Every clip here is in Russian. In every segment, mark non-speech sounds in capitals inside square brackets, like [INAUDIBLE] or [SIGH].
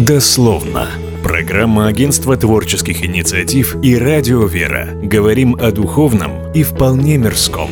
Дословно. Программа Агентства творческих инициатив и Радио Вера. Говорим о духовном и вполне мирском.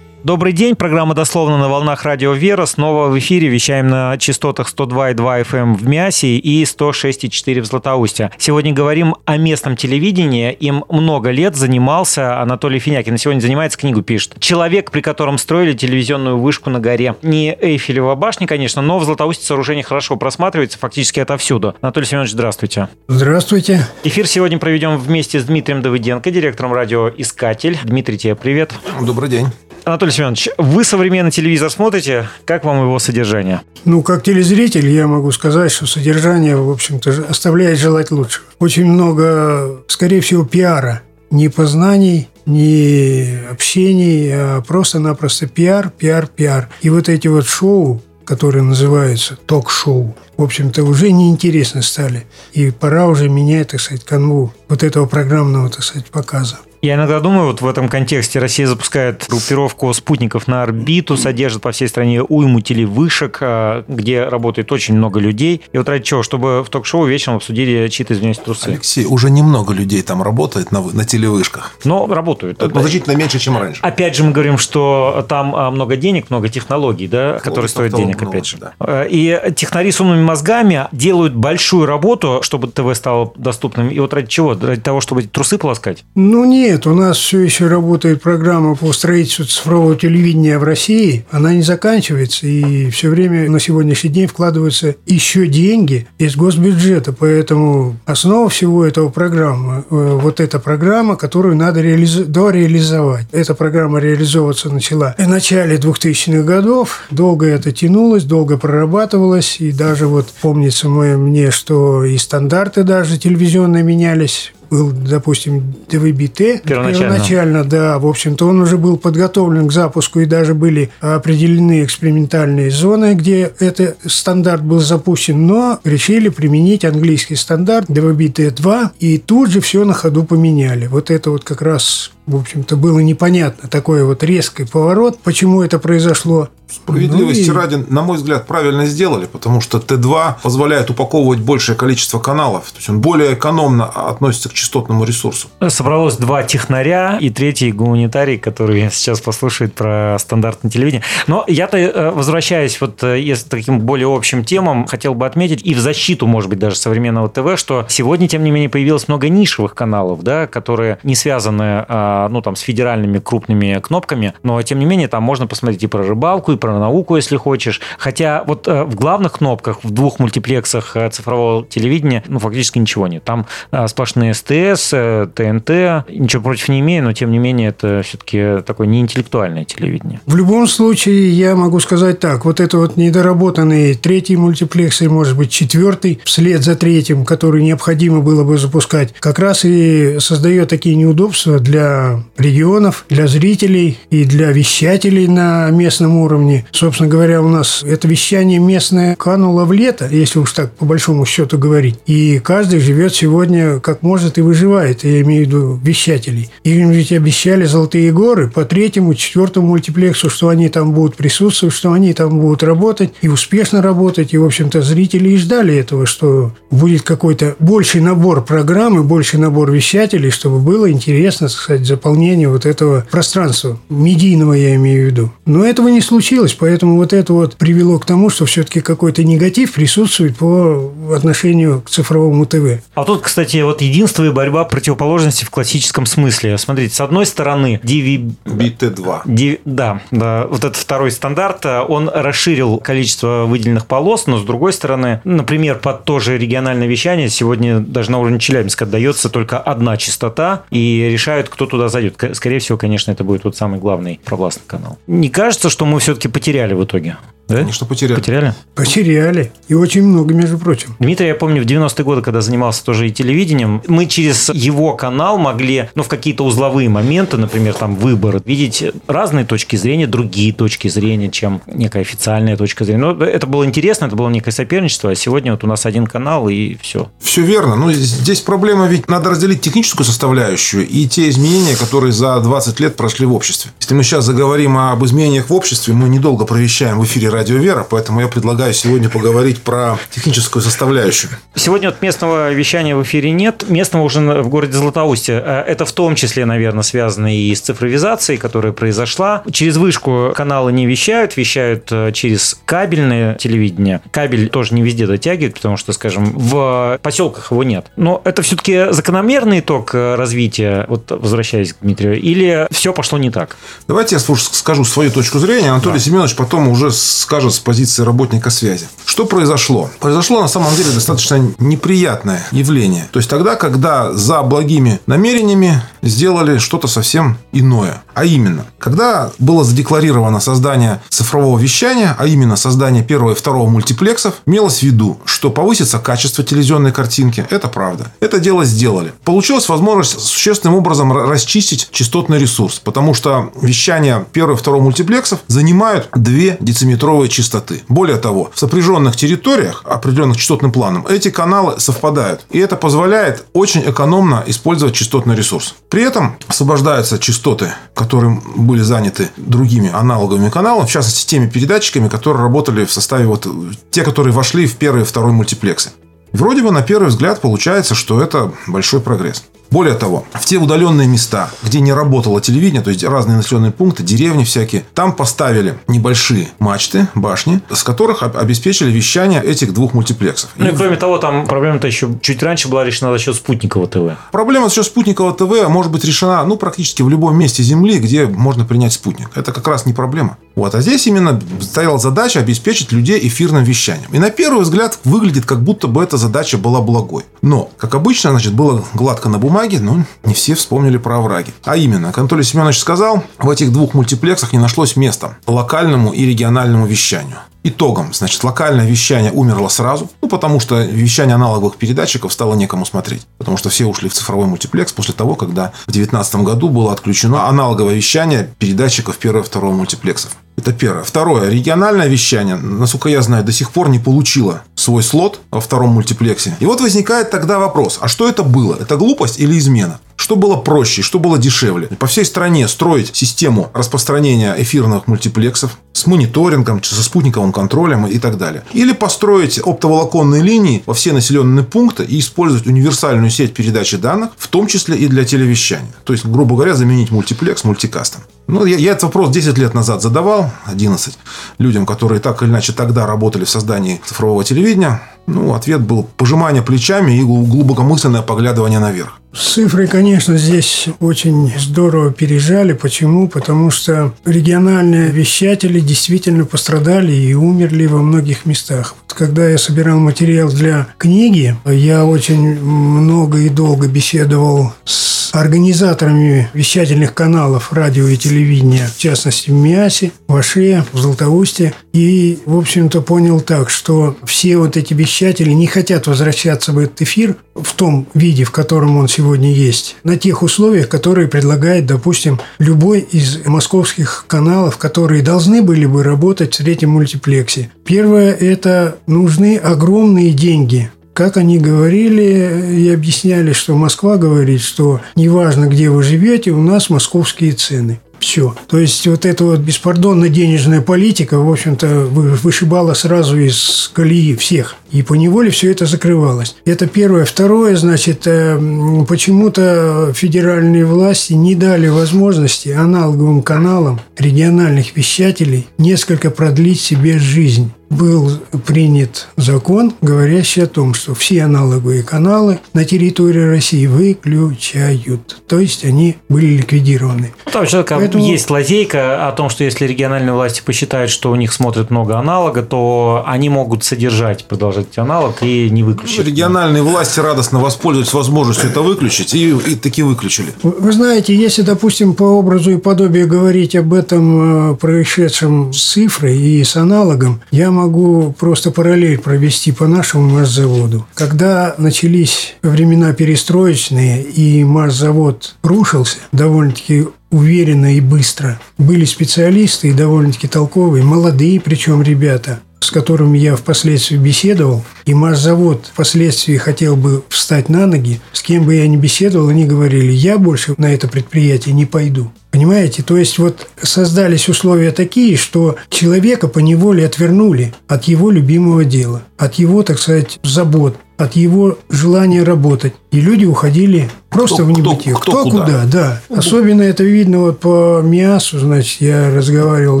Добрый день, программа «Дословно» на волнах радио «Вера». Снова в эфире вещаем на частотах 102,2 FM эм в Мясе и 106,4 в Златоусте. Сегодня говорим о местном телевидении. Им много лет занимался Анатолий Финякин. Сегодня занимается, книгу пишет. «Человек, при котором строили телевизионную вышку на горе». Не Эйфелева башня, конечно, но в Златоусте сооружение хорошо просматривается фактически отовсюду. Анатолий Семенович, здравствуйте. Здравствуйте. Эфир сегодня проведем вместе с Дмитрием Давыденко, директором радио «Искатель». Дмитрий, тебе привет. Добрый день. Анатолий Семенович, вы современный телевизор смотрите. Как вам его содержание? Ну, как телезритель, я могу сказать, что содержание, в общем-то, оставляет желать лучшего. Очень много, скорее всего, пиара. Не познаний, не общений, а просто-напросто пиар, пиар, пиар. И вот эти вот шоу, которые называются ток-шоу, в общем-то, уже неинтересны стали. И пора уже менять, так сказать, канву вот этого программного, так сказать, показа. Я иногда думаю, вот в этом контексте Россия запускает группировку спутников на орбиту, содержит по всей стране уйму телевышек, а, где работает очень много людей. И вот ради чего? Чтобы в ток-шоу вечером обсудили чьи-то, извиняюсь, трусы. Алексей, уже немного людей там работает на, на телевышках. Но работают. Это значительно меньше, чем раньше. Опять же, мы говорим, что там а, много денег, много технологий, да, которые стоят денег, много, опять же. Да. А, и технари с умными мозгами делают большую работу, чтобы ТВ стало доступным. И вот ради чего? Ради того, чтобы трусы полоскать? Ну, нет нет, у нас все еще работает программа по строительству цифрового телевидения в России. Она не заканчивается, и все время на сегодняшний день вкладываются еще деньги из госбюджета. Поэтому основа всего этого программы, э, вот эта программа, которую надо реализ... дореализовать. Эта программа реализовываться начала в начале 2000-х годов. Долго это тянулось, долго прорабатывалось. И даже вот помнится мне, что и стандарты даже телевизионные менялись был, допустим, ДВБ-Т. Первоначально. Первоначально, да. В общем-то, он уже был подготовлен к запуску, и даже были определены экспериментальные зоны, где этот стандарт был запущен, но решили применить английский стандарт ДВБ-Т2, и тут же все на ходу поменяли. Вот это вот как раз в общем-то, было непонятно. Такой вот резкий поворот. Почему это произошло? Справедливости ну и... ради, на мой взгляд, правильно сделали, потому что Т2 позволяет упаковывать большее количество каналов. То есть он более экономно относится к частотному ресурсу. Собралось два технаря и третий гуманитарий, который сейчас послушает про стандартное телевидение. Но я-то, э, возвращаясь вот э, если таким более общим темам, хотел бы отметить и в защиту, может быть, даже современного ТВ, что сегодня, тем не менее, появилось много нишевых каналов, да, которые не связаны а, ну, там, с федеральными крупными кнопками, но, тем не менее, там можно посмотреть и про рыбалку, и про науку, если хочешь. Хотя вот э, в главных кнопках, в двух мультиплексах э, цифрового телевидения, ну, фактически ничего нет. Там э, сплошные СТС, ТНТ, ничего против не имею, но, тем не менее, это все-таки такое неинтеллектуальное телевидение. В любом случае, я могу сказать так, вот это вот недоработанный третий мультиплекс, и, может быть, четвертый, вслед за третьим, который необходимо было бы запускать, как раз и создает такие неудобства для регионов, для зрителей и для вещателей на местном уровне. Собственно говоря, у нас это вещание местное кануло в лето, если уж так по большому счету говорить. И каждый живет сегодня как может и выживает, я имею в виду вещателей. Им ведь обещали золотые горы по третьему, четвертому мультиплексу, что они там будут присутствовать, что они там будут работать и успешно работать. И, в общем-то, зрители и ждали этого, что будет какой-то больший набор программы, больший набор вещателей, чтобы было интересно, так сказать, заполнение вот этого пространства, медийного я имею в виду. Но этого не случилось, поэтому вот это вот привело к тому, что все-таки какой-то негатив присутствует по отношению к цифровому ТВ. А тут, кстати, вот единство и борьба противоположности в классическом смысле. Смотрите, с одной стороны, DV... BT2. DV... Да, да, вот этот второй стандарт, он расширил количество выделенных полос, но с другой стороны, например, под то же региональное вещание сегодня даже на уровне Челябинска отдается только одна частота, и решают, кто туда зайдет. Скорее всего, конечно, это будет тот самый главный провластный канал. Не кажется, что мы все-таки потеряли в итоге? Да? Конечно, потеряли. Потеряли? Потеряли. И очень много, между прочим. Дмитрий, я помню, в 90-е годы, когда занимался тоже и телевидением, мы через его канал могли, ну, в какие-то узловые моменты, например, там, выборы, видеть разные точки зрения, другие точки зрения, чем некая официальная точка зрения. Но это было интересно, это было некое соперничество, а сегодня вот у нас один канал и все. Все верно. Ну, здесь проблема ведь надо разделить техническую составляющую и те изменения, которые за 20 лет прошли в обществе. Если мы сейчас заговорим об изменениях в обществе, мы недолго провещаем в эфире «Радио Вера», поэтому я предлагаю сегодня поговорить про техническую составляющую. Сегодня вот местного вещания в эфире нет. Местного уже в городе Златоусте. Э, это в том числе, наверное, связано и с цифровизацией, которая произошла. Через вышку каналы не вещают, вещают э, через кабельное телевидение. Кабель тоже не везде дотягивает, потому что, скажем, в поселках его нет. Но это все-таки закономерный итог э, развития, вот возвращаясь к Дмитрию, или все пошло не так? Давайте я скажу свою точку зрения. Анатолий да. Семенович потом уже скажет с позиции работника связи. Что произошло? Произошло на самом деле достаточно неприятное явление. То есть тогда, когда за благими намерениями сделали что-то совсем иное. А именно, когда было задекларировано создание цифрового вещания, а именно создание первого и второго мультиплексов, имелось в виду, что повысится качество телевизионной картинки. Это правда. Это дело сделали. Получилась возможность существенным образом расчистить частотный ресурс, потому что вещание первого и второго мультиплексов занимают две дециметровые частоты. Более того, в сопряженных территориях, определенных частотным планом, эти каналы совпадают. И это позволяет очень экономно использовать частотный ресурс. При этом освобождаются частоты, которые были заняты другими аналоговыми каналами, в частности, теми передатчиками, которые работали в составе вот те, которые вошли в первый и второй мультиплексы. Вроде бы на первый взгляд получается, что это большой прогресс. Более того, в те удаленные места, где не работало телевидение, то есть разные населенные пункты, деревни всякие, там поставили небольшие мачты, башни, с которых обеспечили вещание этих двух мультиплексов. Ну и кроме того, там проблема-то еще чуть раньше была решена за счет спутникового ТВ. Проблема за счет спутникового ТВ может быть решена ну, практически в любом месте Земли, где можно принять спутник. Это как раз не проблема. Вот. А здесь именно стояла задача обеспечить людей эфирным вещанием. И на первый взгляд выглядит, как будто бы эта задача была благой. Но, как обычно, значит, было гладко на бумаге, но не все вспомнили про овраги. А именно, как Семенович сказал, в этих двух мультиплексах не нашлось места локальному и региональному вещанию. Итогом, значит, локальное вещание умерло сразу, ну, потому что вещание аналоговых передатчиков стало некому смотреть. Потому что все ушли в цифровой мультиплекс после того, когда в 2019 году было отключено аналоговое вещание передатчиков первого и второго мультиплексов. Это первое. Второе. Региональное вещание, насколько я знаю, до сих пор не получило свой слот во втором мультиплексе. И вот возникает тогда вопрос, а что это было? Это глупость или измена? Что было проще, что было дешевле? По всей стране строить систему распространения эфирных мультиплексов с мониторингом, со спутниковым контролем и так далее. Или построить оптоволоконные линии во все населенные пункты и использовать универсальную сеть передачи данных, в том числе и для телевещания. То есть, грубо говоря, заменить мультиплекс мультикастом. Ну, я, я этот вопрос 10 лет назад задавал, 11, людям, которые так или иначе тогда работали в создании цифрового телевидения. Ну, ответ был пожимание плечами и глубокомысленное поглядывание наверх. Цифры, конечно, здесь очень здорово пережали. Почему? Потому что региональные вещатели действительно пострадали и умерли во многих местах. Когда я собирал материал для книги, я очень много и долго беседовал с организаторами вещательных каналов радио и телевидения, в частности в Миасе, в Аше, в Златоусте. И, в общем-то, понял так, что все вот эти вещатели не хотят возвращаться в этот эфир в том виде, в котором он сегодня есть, на тех условиях, которые предлагает, допустим, любой из московских каналов, которые должны были бы работать в третьем мультиплексе. Первое – это нужны огромные деньги как они говорили и объясняли, что Москва говорит, что неважно, где вы живете, у нас московские цены. Все. То есть вот эта вот беспардонная денежная политика, в общем-то, вышибала сразу из колеи всех. И по неволе все это закрывалось. Это первое. Второе, значит, э, почему-то федеральные власти не дали возможности аналоговым каналам региональных вещателей несколько продлить себе жизнь был принят закон, говорящий о том, что все аналоговые каналы на территории России выключают. То есть они были ликвидированы. Там человека Поэтому... есть лазейка о том, что если региональные власти посчитают, что у них смотрят много аналога, то они могут содержать, продолжать аналог и не выключить. Региональные власти радостно воспользовались возможностью это выключить и, и таки выключили. Вы знаете, если, допустим, по образу и подобию говорить об этом э, происшедшем с цифрой и с аналогом, я могу могу просто параллель провести по нашему марш-заводу. Когда начались времена перестроечные и марш-завод рушился довольно-таки уверенно и быстро, были специалисты и довольно-таки толковые, молодые причем ребята, с которыми я впоследствии беседовал, и марш-завод впоследствии хотел бы встать на ноги, с кем бы я ни беседовал, они говорили, я больше на это предприятие не пойду. Понимаете? То есть вот создались условия такие, что человека по неволе отвернули от его любимого дела, от его, так сказать, забот, от его желания работать. И люди уходили просто Кто- в небытие. кто- кто куда? куда, да. Особенно это видно вот по МИАСу, значит, я разговаривал,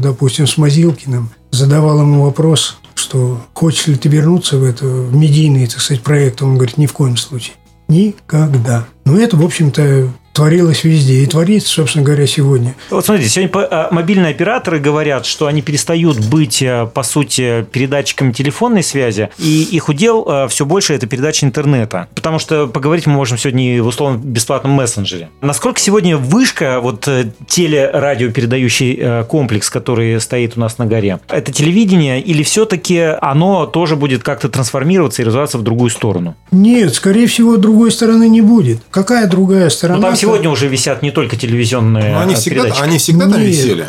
допустим, с Мазилкиным, задавал ему вопрос, что хочешь ли ты вернуться в это, в медийный, так сказать, проект? Он говорит, ни в коем случае. Никогда. Но это, в общем-то, творилось везде. И творится, собственно говоря, сегодня. Вот смотрите, сегодня а, мобильные операторы говорят, что они перестают быть, а, по сути, передатчиками телефонной связи, и их удел а, все больше это передача интернета. Потому что поговорить мы можем сегодня в условно бесплатном мессенджере. Насколько сегодня вышка, вот э, телерадиопередающий э, комплекс, который стоит у нас на горе, это телевидение или все-таки оно тоже будет как-то трансформироваться и развиваться в другую сторону? Нет, скорее всего, другой стороны не будет. Какая другая сторона? Ну, сегодня уже висят не только телевизионные Но они всегда, передатчики. они всегда там Нет. висели.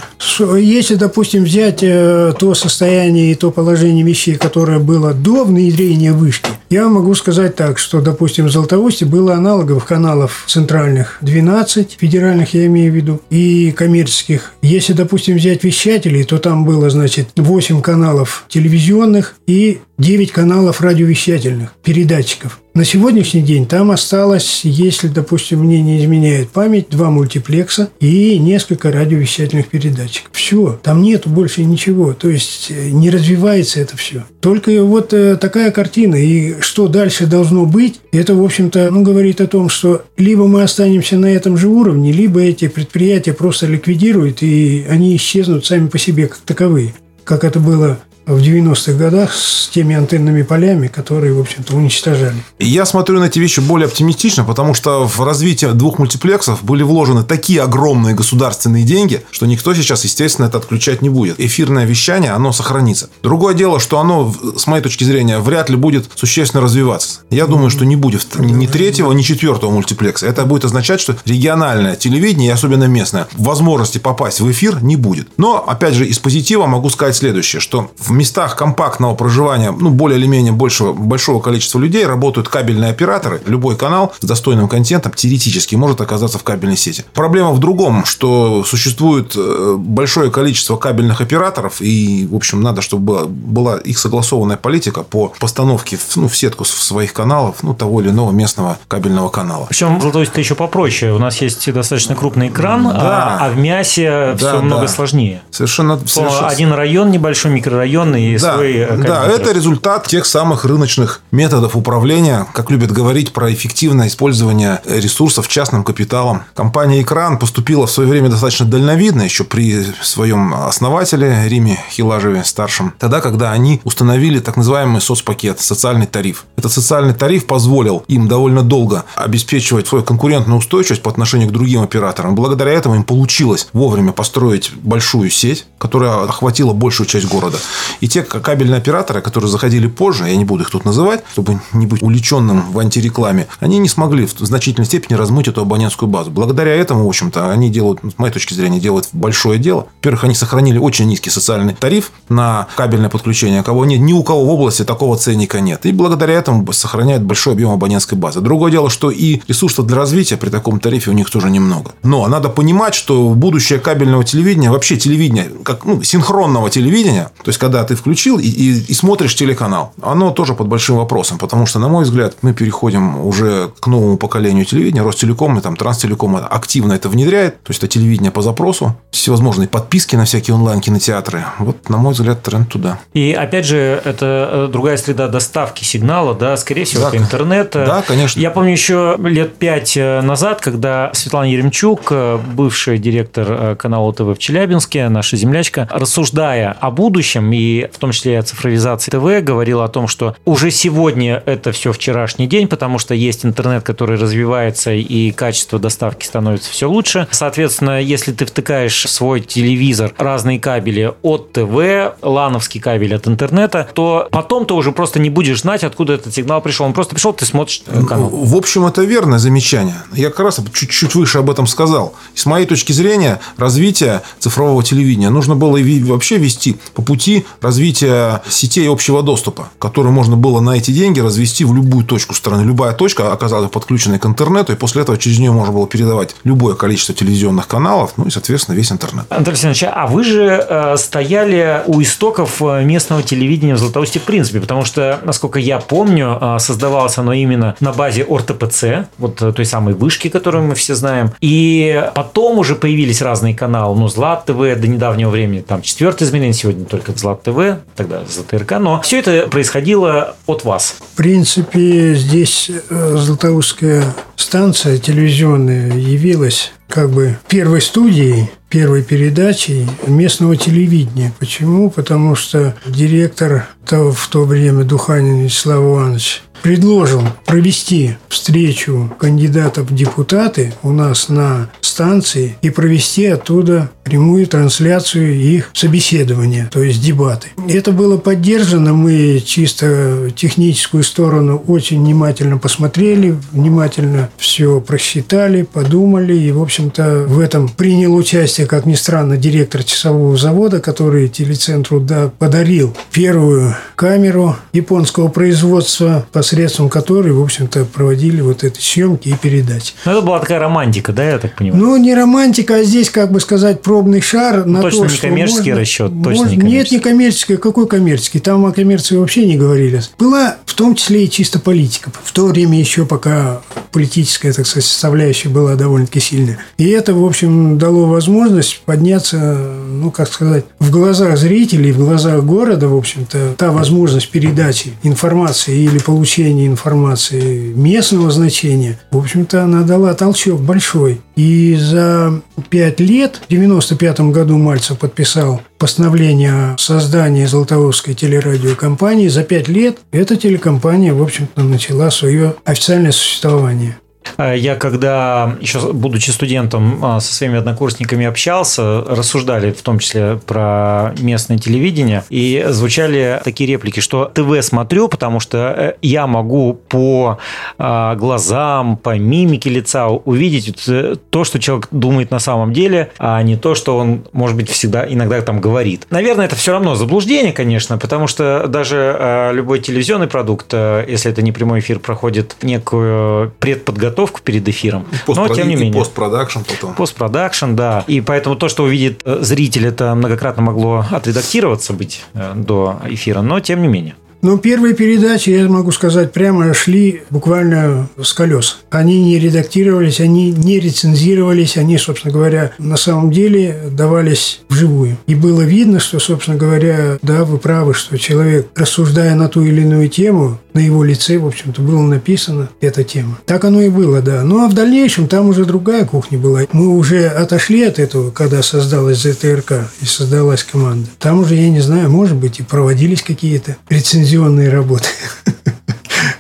Если, допустим, взять э, то состояние и то положение вещей, которое было до внедрения вышки, я могу сказать так, что, допустим, в Златоусте было аналоговых каналов центральных 12, федеральных я имею в виду, и коммерческих. Если, допустим, взять вещателей, то там было, значит, 8 каналов телевизионных и 9 каналов радиовещательных, передатчиков. На сегодняшний день там осталось, если, допустим, мне не изменяет память, два мультиплекса и несколько радиовещательных передатчиков. Все, там нету больше ничего. То есть э, не развивается это все. Только вот э, такая картина. И что дальше должно быть, это, в общем-то, ну, говорит о том, что либо мы останемся на этом же уровне, либо эти предприятия просто ликвидируют, и они исчезнут сами по себе как таковые. Как это было в 90-х годах с теми антенными полями, которые, в общем-то, уничтожали. Я смотрю на эти вещи более оптимистично, потому что в развитие двух мультиплексов были вложены такие огромные государственные деньги, что никто сейчас, естественно, это отключать не будет. Эфирное вещание, оно сохранится. Другое дело, что оно, с моей точки зрения, вряд ли будет существенно развиваться. Я думаю, что не будет ни третьего, ни четвертого мультиплекса. Это будет означать, что региональное телевидение, и особенно местное, возможности попасть в эфир не будет. Но, опять же, из позитива могу сказать следующее, что в местах компактного проживания, ну, более или менее большего, большого количества людей работают кабельные операторы. Любой канал с достойным контентом теоретически может оказаться в кабельной сети. Проблема в другом, что существует э, большое количество кабельных операторов, и, в общем, надо, чтобы была, была их согласованная политика по постановке в, ну, в сетку своих каналов, ну, того или иного местного кабельного канала. Причем в Златоусте еще попроще. У нас есть достаточно крупный экран, Да. а, а в мясе Да, все много да. сложнее. Совершенно, совершенно- Один район небольшой, микрорайон и Да, свой э, да, это результат тех самых рыночных методов управления, как любят говорить про эффективное использование ресурсов частным капиталом. Компания «Экран» поступила в свое время достаточно дальновидно, еще при своем основателе Риме Хилажеве старшем, тогда, когда они установили так называемый соцпакет, социальный тариф. Этот социальный тариф позволил им довольно долго обеспечивать свою конкурентную устойчивость по отношению к другим операторам. Благодаря этому им получилось вовремя построить большую сеть, которая охватила большую часть города. И те кабельные операторы, которые заходили позже, я не буду их тут называть, чтобы не быть увлеченным в антирекламе, они не смогли в значительной степени размыть эту абонентскую базу. Благодаря этому, в общем-то, они делают, с моей точки зрения, делают большое дело. Во-первых, они сохранили очень низкий социальный тариф на кабельное подключение, кого нет, ни у кого в области такого ценника нет. И благодаря этому сохраняют большой объем абонентской базы. Другое дело, что и ресурсов для развития при таком тарифе у них тоже немного. Но надо понимать, что будущее кабельного телевидения, вообще телевидения, как ну, синхронного телевидения, то есть когда ты включил и, и, и смотришь телеканал, оно тоже под большим вопросом, потому что, на мой взгляд, мы переходим уже к новому поколению телевидения. Ростелеком и там Транстелеком активно это внедряет, то есть это телевидение по запросу, всевозможные подписки на всякие онлайн-кинотеатры. Вот, на мой взгляд, тренд туда. И опять же, это э, другая среда доставки сигнала, да, скорее всего, Да, это интернет. да, конечно. Я помню еще лет пять э, назад, когда Светлана Еремчук, э, бывший директор канала ТВ в Челябинске, наша землячка, рассуждая о будущем и в том числе о цифровизации ТВ, говорила о том, что уже сегодня это все вчерашний день, потому что есть интернет, который развивается и качество доставки становится все лучше. Соответственно, если ты втыкаешь в свой телевизор разные кабели от ТВ, лановский кабель от интернета, то потом ты уже просто не будешь знать, откуда этот сигнал пришел. Он просто пришел, ты смотришь э, канал. В общем, это верное замечание. Я как раз чуть-чуть выше об этом сказал. С моей точки зрения, развитие цифрового телевидения нужно было и вообще вести по пути развитие сетей общего доступа, которые можно было на эти деньги развести в любую точку страны. Любая точка оказалась подключенной к интернету, и после этого через нее можно было передавать любое количество телевизионных каналов, ну и, соответственно, весь интернет. Анатолий Александрович, а вы же э, стояли у истоков э, местного телевидения в Златоусте в принципе, потому что, насколько я помню, э, создавалось оно именно на базе ОРТПЦ, вот э, той самой вышки, которую мы все знаем. И потом уже появились разные каналы, ну, Злат ТВ до недавнего времени, там, четвертое измерение, сегодня только Злат ТВ, тогда ЗТРК, но все это происходило от вас. В принципе, здесь э, Златоустская станция телевизионная явилась как бы первой студией, первой передачей местного телевидения. Почему? Потому что директор того, в то время Духанин Вячеслав Иванович предложил провести встречу кандидатов в депутаты у нас на станции и провести оттуда прямую трансляцию их собеседования, то есть дебаты. Это было поддержано, мы чисто техническую сторону очень внимательно посмотрели, внимательно все просчитали, подумали, и, в общем-то, в этом принял участие, как ни странно, директор часового завода, который телецентру да, подарил первую камеру японского производства по посредством которой, в общем-то, проводили вот эти съемки и передачи. Ну, это была такая романтика, да, я так понимаю? Ну, не романтика, а здесь, как бы сказать, пробный шар ну, на точно то, не коммерческий можно, расчет, можно, точно не Нет, коммерческий. не коммерческий. Какой коммерческий? Там о коммерции вообще не говорили. Была в том числе и чисто политика. В то время еще пока политическая, так сказать, составляющая была довольно-таки сильная. И это, в общем, дало возможность подняться, ну, как сказать, в глазах зрителей, в глазах города, в общем-то, та возможность передачи информации или получения информации местного значения, в общем-то, она дала толчок большой. И за пять лет, в 95 году Мальцев подписал постановление о создании Златоустской телерадиокомпании. За пять лет эта телекомпания, в общем-то, начала свое официальное существование. А Я когда, еще будучи студентом, а, со своими однокурсниками общался, рассуждали в том числе про местное телевидение, и звучали такие реплики, что ТВ смотрю, потому что э, я могу по а, глазам, по мимике лица увидеть э, то, что человек думает на самом деле, а не то, что он, может быть, всегда иногда там говорит. Наверное, это все равно заблуждение, конечно, потому что даже любой телевизионный продукт, э, если это не прямой эфир, проходит некую предподготовку перед эфиром. Но, тем не менее. постпродакшн потом. Постпродакшн, да. И поэтому то, что увидит э, зритель, это многократно могло отредактироваться быть э, до эфира, но тем не менее. Ну, первые передачи, я могу сказать, прямо шли буквально с колес. Они не редактировались, они не рецензировались, они, собственно говоря, на самом деле давались вживую. И было видно, что, собственно говоря, да, вы правы, что человек, рассуждая на ту или иную тему, на его лице, в общем-то, было написана эта тема. Так оно и было, да. Ну, а в дальнейшем там уже другая кухня была. Мы уже отошли от этого, когда создалась ЗТРК и создалась команда. Там уже, я не знаю, может быть, и проводились какие-то рецензионные работы. [LAUGHS]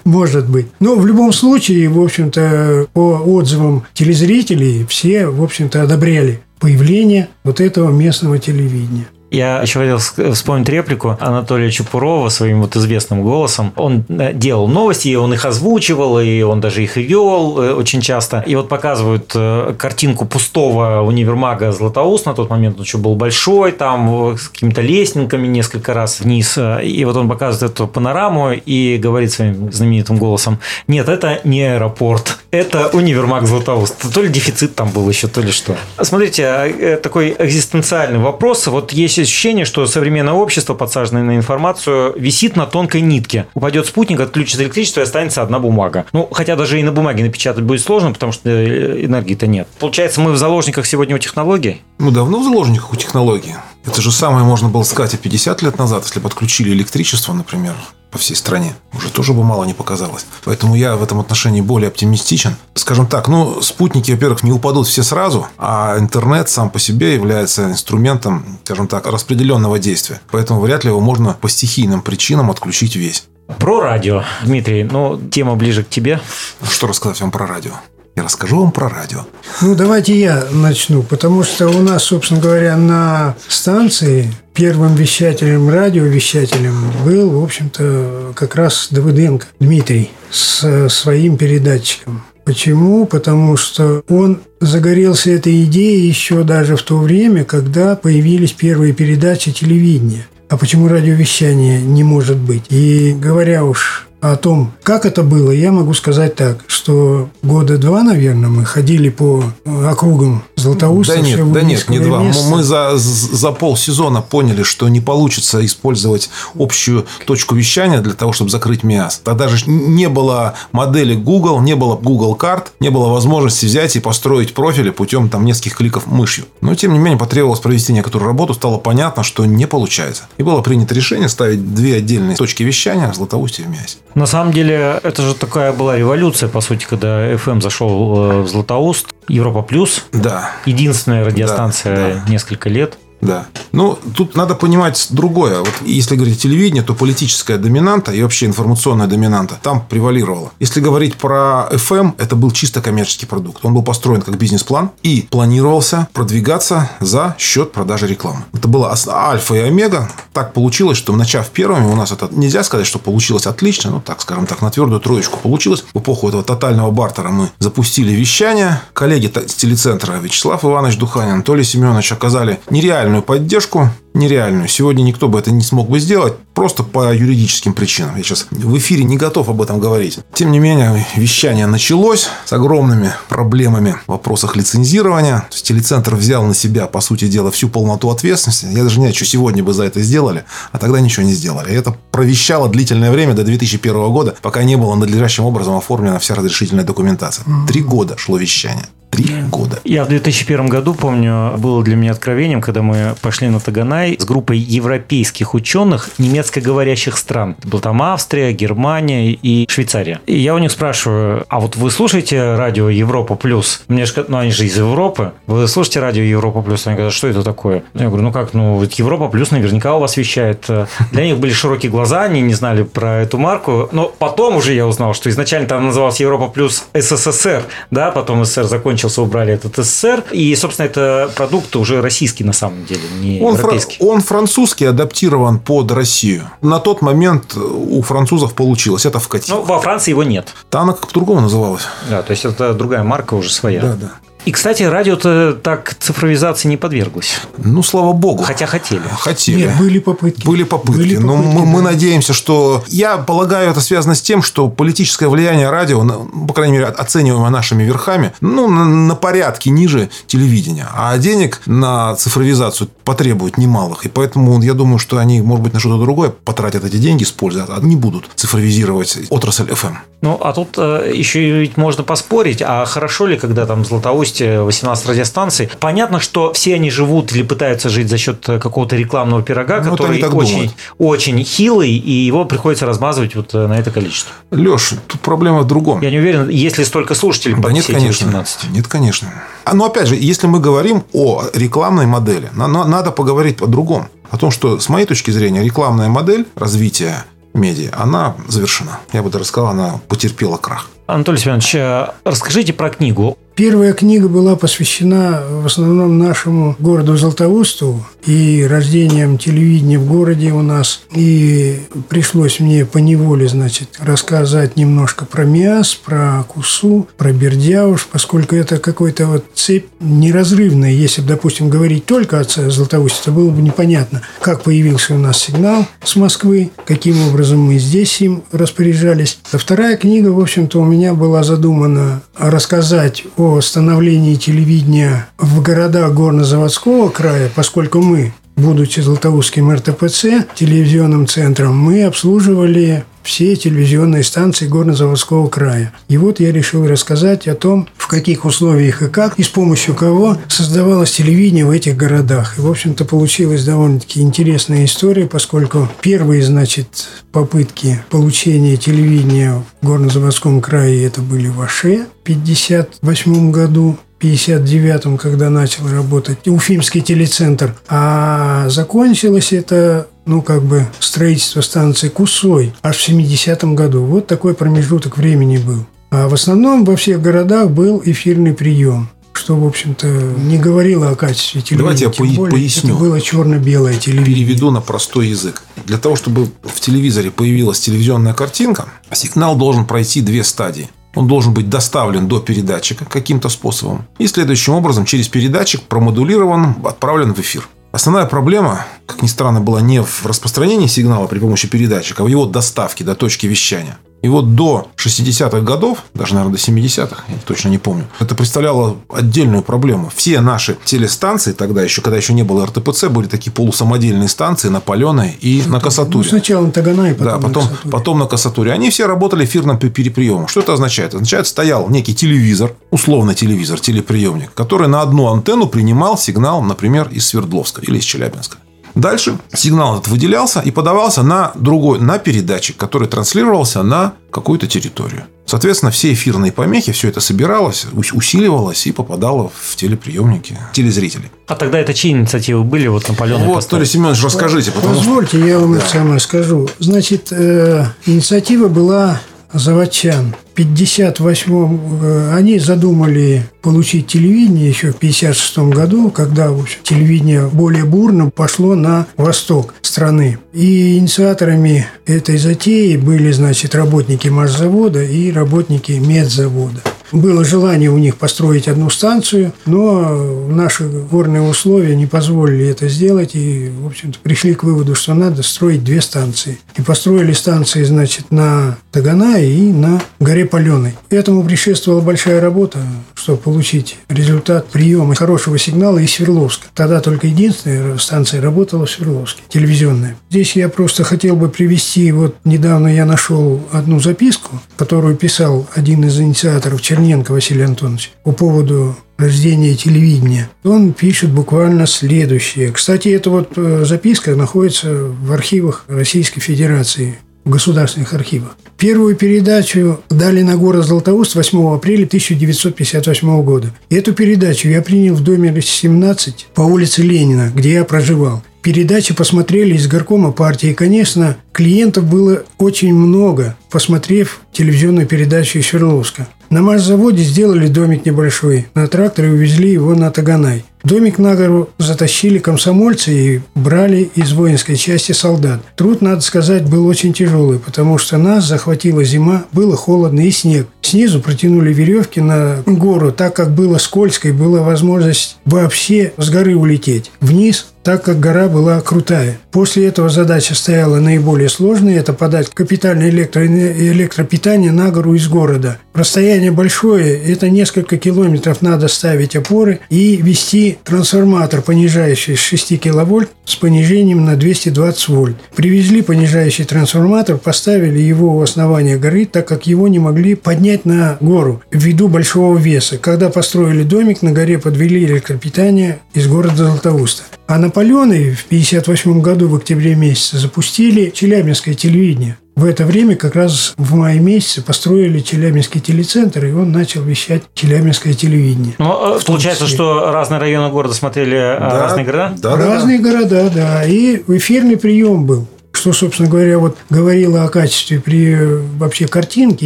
Может быть. Но в любом случае, в общем-то, по отзывам телезрителей, все, в общем-то, одобряли появление вот этого местного телевидения. Я еще хотел вспомнить реплику Анатолия Чупурова своим вот известным голосом. Он э, делал новости, и он их озвучивал, и он даже их и вел э, очень часто. И вот показывают э, картинку пустого универмага Златоуст на тот момент, он еще был большой, там с какими-то лестниками несколько раз вниз. И вот он показывает эту панораму и говорит своим знаменитым голосом, нет, это не аэропорт, это универмаг Златоуст. То ли дефицит там был еще, то ли что. Смотрите, а, э, такой экзистенциальный вопрос. Вот есть ощущение, что современное общество, подсаженное на информацию, висит на тонкой нитке. Упадет спутник, отключится электричество и останется одна бумага. Ну, хотя даже и на бумаге напечатать будет сложно, потому что э, энергии-то нет. Получается, мы в заложниках сегодня у технологий? Мы давно в заложниках у технологии. Это же самое можно было сказать и 50 лет назад, если бы отключили электричество, например, по всей стране. Уже тоже бы мало не показалось. Поэтому я в этом отношении более оптимистичен. Скажем так, ну, спутники, во-первых, не упадут все сразу, а интернет сам по себе является инструментом, скажем так, распределенного действия. Поэтому вряд ли его можно по стихийным причинам отключить весь. Про радио. Дмитрий, ну, тема ближе к тебе. Что рассказать вам про радио? Я расскажу вам про радио. Ну, давайте я начну, потому что у нас, собственно говоря, на станции первым вещателем, радиовещателем был, в общем-то, как раз Давыденко Дмитрий с своим передатчиком. Почему? Потому что он загорелся этой идеей еще даже в то время, когда появились первые передачи телевидения. а почему радиовещание не может быть? И говоря уж о том, как это было, я могу сказать так, что года два, наверное, мы ходили по округам Златоуста. Да нет, да нет, не два. Место. Мы за, за полсезона поняли, что не получится использовать общую точку вещания для того, чтобы закрыть МИАС. Тогда же не было модели Google, не было Google карт, не было возможности взять и построить профили путем там нескольких кликов мышью. Но, тем не менее, потребовалось провести некоторую работу, стало понятно, что не получается. И было принято решение ставить две отдельные точки вещания в Златоусте и в МИАСе. На самом деле, это же такая была революция, по сути, когда FM зашел э, в Златоуст. Европа Плюс. Да. Единственная радиостанция да, да. несколько лет. Да. Ну, тут надо понимать другое. Вот если говорить о телевидении, то политическая доминанта и вообще информационная доминанта там превалировала. Если говорить про FM, это был чисто коммерческий продукт. Он был построен как бизнес-план и планировался продвигаться за счет продажи рекламы. Это было альфа и омега. Так получилось, что начав первыми, у нас это нельзя сказать, что получилось отлично, ну, так скажем так, на твердую троечку получилось. В эпоху этого тотального бартера мы запустили вещание. Коллеги с телецентра Вячеслав Иванович Духанин, Анатолий Семенович оказали нереально реальную поддержку, нереальную. Сегодня никто бы это не смог бы сделать, просто по юридическим причинам. Я сейчас в эфире не готов об этом говорить. Тем не менее, вещание началось с огромными проблемами в вопросах лицензирования. То есть, телецентр взял на себя, по сути дела, всю полноту ответственности. Я даже не знаю, что сегодня бы за это сделали, а тогда ничего не сделали. И это провещало длительное время до 2001 года, пока не была надлежащим образом оформлена вся разрешительная документация. Три года шло вещание три года. Я в 2001 году, помню, было для меня откровением, когда мы пошли на Таганай с группой европейских ученых немецкоговорящих стран. Это была там Австрия, Германия и Швейцария. И я у них спрашиваю, а вот вы слушаете радио Европа Плюс? Мне же, ну они же из Европы. Вы слушаете радио Европа Плюс? Они говорят, что это такое? Я говорю, ну как, ну вот Европа Плюс наверняка у вас вещает. Для них были широкие глаза, они не знали про эту марку. Но потом уже я узнал, что изначально там называлась Европа Плюс СССР, да, потом СССР закончил закончился, убрали этот СССР. И, собственно, это продукт уже российский на самом деле, не он европейский. Фра- он французский, адаптирован под Россию. На тот момент у французов получилось. Это вкатило. Ну, во Франции его нет. Там она как по-другому называлась. Да, то есть это другая марка уже своя. Да, да. И, кстати, радио-то так цифровизации не подверглось. Ну, слава богу. Хотя хотели. Хотели. Нет, были попытки. Были попытки. Были Но попытки, мы, да. мы надеемся, что... Я полагаю, это связано с тем, что политическое влияние радио, ну, по крайней мере, оцениваемое нашими верхами, ну, на, на порядке ниже телевидения. А денег на цифровизацию потребует немалых. И поэтому я думаю, что они, может быть, на что-то другое потратят эти деньги, используя, а не будут цифровизировать отрасль FM. Ну, а тут э, еще ведь можно поспорить, а хорошо ли, когда там Златоусте 18 радиостанций? Понятно, что все они живут или пытаются жить за счет какого-то рекламного пирога, ну, который очень, очень хилый, и его приходится размазывать вот э, на это количество. Леш, тут проблема в другом. Я не уверен, есть ли столько слушателей да нет, конечно, 18. Нет, конечно. А, но опять же, если мы говорим о рекламной модели, надо поговорить о другом. О том, что, с моей точки зрения, рекламная модель развития медиа, она завершена. Я бы даже сказал, она потерпела крах. Анатолий Семенович, э, расскажите про книгу. Первая книга была посвящена в основном нашему городу Златоусту и рождением телевидения в городе у нас. И пришлось мне по неволе, значит, рассказать немножко про МИАС, про Кусу, про Бердяуш, поскольку это какой-то вот цепь неразрывная. Если допустим, говорить только о Златоусте, то было бы непонятно, как появился у нас сигнал с Москвы, каким образом мы здесь им распоряжались. А вторая книга, в общем-то, у меня была задумана рассказать о становлении телевидения в городах горно-заводского края, поскольку мы будучи Златоустским РТПЦ, телевизионным центром, мы обслуживали все телевизионные станции Горно-Заводского края. И вот я решил рассказать о том, в каких условиях и как, и с помощью кого создавалось телевидение в этих городах. И, в общем-то, получилась довольно-таки интересная история, поскольку первые, значит, попытки получения телевидения в Горно-Заводском крае это были в Аше в 1958 году. 59-м, когда начал работать Уфимский телецентр. А закончилось это ну, как бы строительство станции Кусой аж в 70-м году. Вот такой промежуток времени был. А в основном во всех городах был эфирный прием что, в общем-то, не говорило о качестве телевидения. Давайте я Тем более, поясню. Это было черно-белое телевидение. Переведу на простой язык. Для того, чтобы в телевизоре появилась телевизионная картинка, сигнал должен пройти две стадии. Он должен быть доставлен до передатчика каким-то способом. И следующим образом через передатчик промодулирован, отправлен в эфир. Основная проблема, как ни странно, была не в распространении сигнала при помощи передатчика, а в его доставке до точки вещания. И вот до 60-х годов, даже, наверное, до 70-х, я точно не помню, это представляло отдельную проблему. Все наши телестанции тогда еще, когда еще не было РТПЦ, были такие полусамодельные станции на Паленой и на Касатуре. Ну, сначала на Таганай, потом да, потом, на Касатуре. потом на Касатуре. Они все работали эфирным переприемом. Что это означает? Означает, стоял некий телевизор, условно телевизор, телеприемник, который на одну антенну принимал сигнал, например, из Свердловска или из Челябинска. Дальше сигнал этот выделялся и подавался на другой, на передатчик, который транслировался на какую-то территорию. Соответственно, все эфирные помехи, все это собиралось, усиливалось и попадало в телеприемники телезрителей. А тогда это чьи инициативы были? Вот Наполеон Вот, Толя Семенович, расскажите. Потому Позвольте, что... я вам это самое скажу. Значит, э, инициатива была заводчан. В 58 они задумали получить телевидение еще в 56 году, когда общем, телевидение более бурно пошло на восток страны. И инициаторами этой затеи были, значит, работники Машзавода и работники медзавода. Было желание у них построить одну станцию, но наши горные условия не позволили это сделать, и, в общем-то, пришли к выводу, что надо строить две станции. И построили станции, значит, на Таганае и на горе Паленой. Этому предшествовала большая работа, чтобы получить результат приема хорошего сигнала из Свердловска. Тогда только единственная станция работала в Свердловске, телевизионная. Здесь я просто хотел бы привести, вот недавно я нашел одну записку, которую писал один из инициаторов Чернигова, Черненко Василий Антонович по поводу рождения телевидения. Он пишет буквально следующее. Кстати, эта вот записка находится в архивах Российской Федерации в государственных архивах. Первую передачу дали на город Златоуст 8 апреля 1958 года. Эту передачу я принял в доме 17 по улице Ленина, где я проживал. Передачи посмотрели из горкома партии. И, конечно, клиентов было очень много, посмотрев телевизионную передачу из Свердловска. На машзаводе сделали домик небольшой. На тракторе увезли его на Таганай. Домик на гору затащили комсомольцы и брали из воинской части солдат. Труд, надо сказать, был очень тяжелый, потому что нас захватила зима, было холодно и снег. Снизу протянули веревки на гору, так как было скользко и была возможность вообще с горы улететь. Вниз так как гора была крутая. После этого задача стояла наиболее сложная – это подать капитальное электро... электропитание на гору из города. Расстояние большое – это несколько километров надо ставить опоры и вести трансформатор, понижающий с 6 киловольт с понижением на 220 вольт. Привезли понижающий трансформатор, поставили его у основания горы, так как его не могли поднять на гору ввиду большого веса. Когда построили домик, на горе подвели электропитание из города Златоуста. А Наполеоны в 1958 году в октябре месяце запустили Челябинское телевидение. В это время, как раз в мае месяце, построили Челябинский телецентр, и он начал вещать Челябинское телевидение. Ну, получается, что разные районы города смотрели да, разные города? Да, разные да. города, да. И эфирный прием был что, собственно говоря, вот говорила о качестве при вообще картинки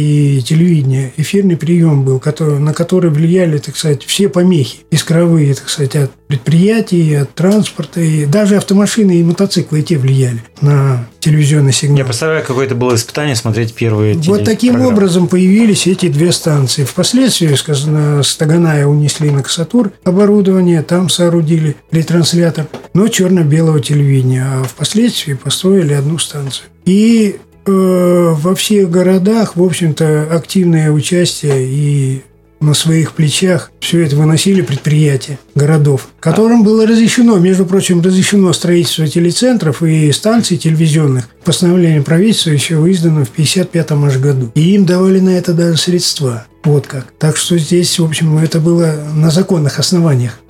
и телевидения. Эфирный прием был, который, на который влияли, так сказать, все помехи искровые, так сказать, от предприятий, от транспорта, и даже автомашины и мотоциклы и те влияли на телевизионный сигнал. Я представляю, какое это было испытание смотреть первые Вот таким программы. образом появились эти две станции. Впоследствии, сказано, с Таганая унесли на Касатур оборудование, там соорудили ретранслятор, но черно-белого телевидения, а впоследствии построили одну станцию. И э, во всех городах, в общем-то, активное участие и на своих плечах все это выносили предприятия городов, которым было разрешено, между прочим, разрешено строительство телецентров и станций телевизионных. Постановление правительства еще издано в 1955 аж году. И им давали на это даже средства. Вот как. Так что здесь, в общем, это было на законных основаниях.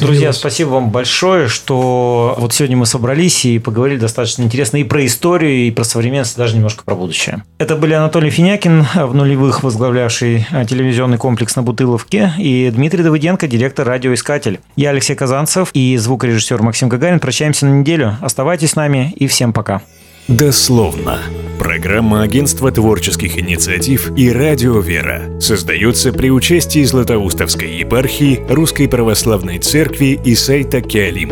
Друзья, спасибо вам большое, что вот сегодня мы собрались и поговорили достаточно интересно и про историю, и про современность, даже немножко про будущее. Это были Анатолий Финякин, в нулевых возглавлявший телевизионный комплекс на Бутыловке, и Дмитрий Давыденко, директор «Радиоискатель». Я Алексей Казанцев и звукорежиссер Максим Гагарин. Прощаемся на неделю. Оставайтесь с нами и всем пока. Дословно. Программа Агентства творческих инициатив и Радио Вера создается при участии Златоустовской епархии Русской Православной Церкви и сайта Киалим.